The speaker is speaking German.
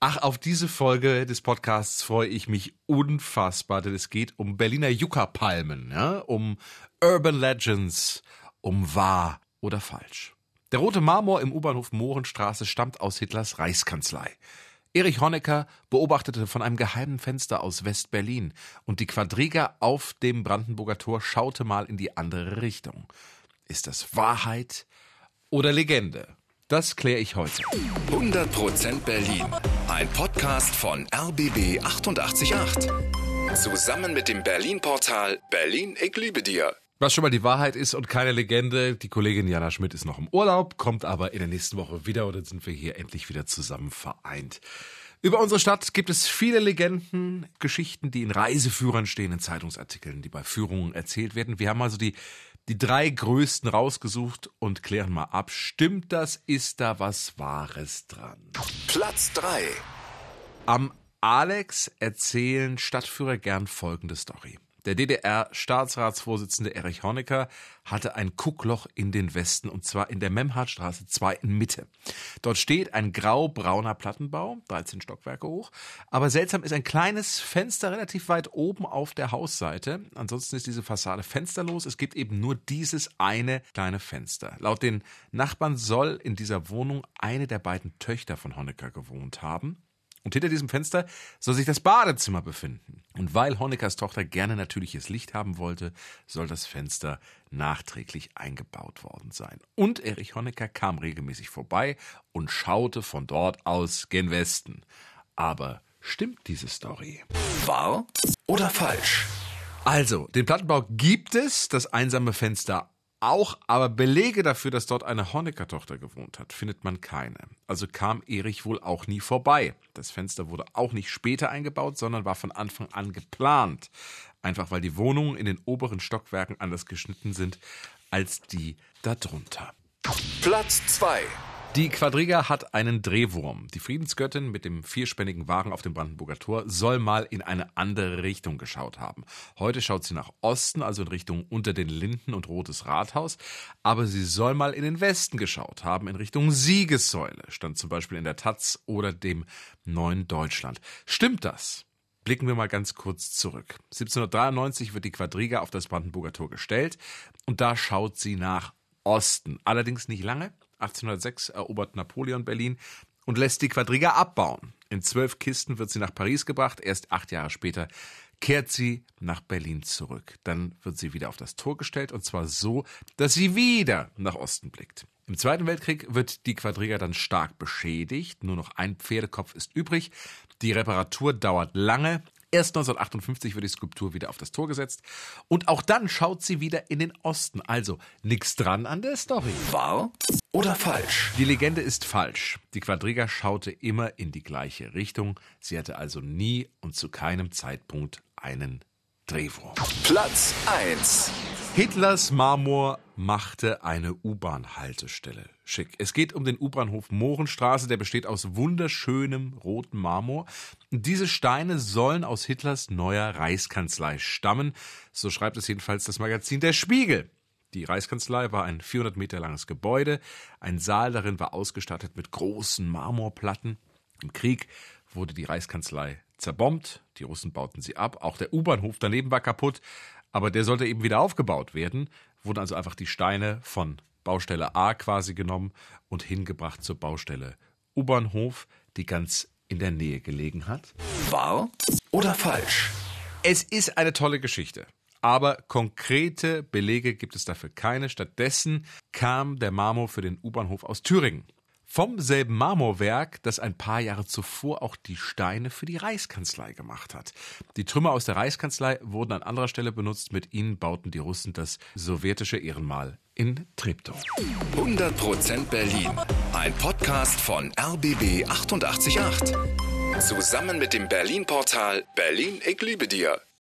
Ach, auf diese Folge des Podcasts freue ich mich unfassbar, denn es geht um Berliner Yucca-Palmen, ja? um Urban Legends, um wahr oder falsch. Der rote Marmor im U-Bahnhof Mohrenstraße stammt aus Hitlers Reichskanzlei. Erich Honecker beobachtete von einem geheimen Fenster aus West-Berlin und die Quadriga auf dem Brandenburger Tor schaute mal in die andere Richtung. Ist das Wahrheit oder Legende? Das kläre ich heute. 100% Berlin. Ein Podcast von RBB 888. Zusammen mit dem Berlin-Portal Berlin, ich liebe dir. Was schon mal die Wahrheit ist und keine Legende, die Kollegin Jana Schmidt ist noch im Urlaub, kommt aber in der nächsten Woche wieder und dann sind wir hier endlich wieder zusammen vereint. Über unsere Stadt gibt es viele Legenden, Geschichten, die in Reiseführern stehen, in Zeitungsartikeln, die bei Führungen erzählt werden. Wir haben also die, die drei größten rausgesucht und klären mal ab. Stimmt das? Ist da was Wahres dran? Platz 3. Am Alex erzählen Stadtführer gern folgende Story. Der DDR-Staatsratsvorsitzende Erich Honecker hatte ein Kuckloch in den Westen und zwar in der Memhardstraße 2 in Mitte. Dort steht ein grau-brauner Plattenbau, 13 Stockwerke hoch, aber seltsam ist ein kleines Fenster relativ weit oben auf der Hausseite. Ansonsten ist diese Fassade fensterlos. Es gibt eben nur dieses eine kleine Fenster. Laut den Nachbarn soll in dieser Wohnung eine der beiden Töchter von Honecker gewohnt haben. Und hinter diesem Fenster soll sich das Badezimmer befinden. Und weil Honeckers Tochter gerne natürliches Licht haben wollte, soll das Fenster nachträglich eingebaut worden sein. Und Erich Honecker kam regelmäßig vorbei und schaute von dort aus gen Westen. Aber stimmt diese Story? Wahr oder falsch? Also, den Plattenbau gibt es, das einsame Fenster auch, aber Belege dafür, dass dort eine Honecker-Tochter gewohnt hat, findet man keine. Also kam Erich wohl auch nie vorbei. Das Fenster wurde auch nicht später eingebaut, sondern war von Anfang an geplant. Einfach weil die Wohnungen in den oberen Stockwerken anders geschnitten sind als die darunter. Platz 2. Die Quadriga hat einen Drehwurm. Die Friedensgöttin mit dem vierspännigen Wagen auf dem Brandenburger Tor soll mal in eine andere Richtung geschaut haben. Heute schaut sie nach Osten, also in Richtung unter den Linden und Rotes Rathaus. Aber sie soll mal in den Westen geschaut haben, in Richtung Siegessäule. Stand zum Beispiel in der Taz oder dem Neuen Deutschland. Stimmt das? Blicken wir mal ganz kurz zurück. 1793 wird die Quadriga auf das Brandenburger Tor gestellt und da schaut sie nach Osten. Allerdings nicht lange. 1806 erobert Napoleon Berlin und lässt die Quadriga abbauen. In zwölf Kisten wird sie nach Paris gebracht. Erst acht Jahre später kehrt sie nach Berlin zurück. Dann wird sie wieder auf das Tor gestellt und zwar so, dass sie wieder nach Osten blickt. Im Zweiten Weltkrieg wird die Quadriga dann stark beschädigt. Nur noch ein Pferdekopf ist übrig. Die Reparatur dauert lange. Erst 1958 wird die Skulptur wieder auf das Tor gesetzt und auch dann schaut sie wieder in den Osten. Also nichts dran an der Story. Wahr oder falsch? Die Legende ist falsch. Die Quadriga schaute immer in die gleiche Richtung. Sie hatte also nie und zu keinem Zeitpunkt einen Drehwurm. Platz 1. Hitlers Marmor machte eine U-Bahn-Haltestelle. Schick. Es geht um den U-Bahnhof Mohrenstraße, der besteht aus wunderschönem rotem Marmor. Diese Steine sollen aus Hitlers neuer Reichskanzlei stammen. So schreibt es jedenfalls das Magazin Der Spiegel. Die Reichskanzlei war ein 400 Meter langes Gebäude. Ein Saal darin war ausgestattet mit großen Marmorplatten. Im Krieg wurde die Reichskanzlei zerbombt. Die Russen bauten sie ab. Auch der U-Bahnhof daneben war kaputt. Aber der sollte eben wieder aufgebaut werden. Wurden also einfach die Steine von Baustelle A quasi genommen und hingebracht zur Baustelle U-Bahnhof, die ganz in der Nähe gelegen hat. Wahr oder falsch? Es ist eine tolle Geschichte. Aber konkrete Belege gibt es dafür keine. Stattdessen kam der Marmor für den U-Bahnhof aus Thüringen. Vom selben Marmorwerk, das ein paar Jahre zuvor auch die Steine für die Reichskanzlei gemacht hat. Die Trümmer aus der Reichskanzlei wurden an anderer Stelle benutzt. Mit ihnen bauten die Russen das sowjetische Ehrenmal in Treptow. 100% Berlin. Ein Podcast von RBB 888. Zusammen mit dem Berlin-Portal Berlin, ich liebe dir.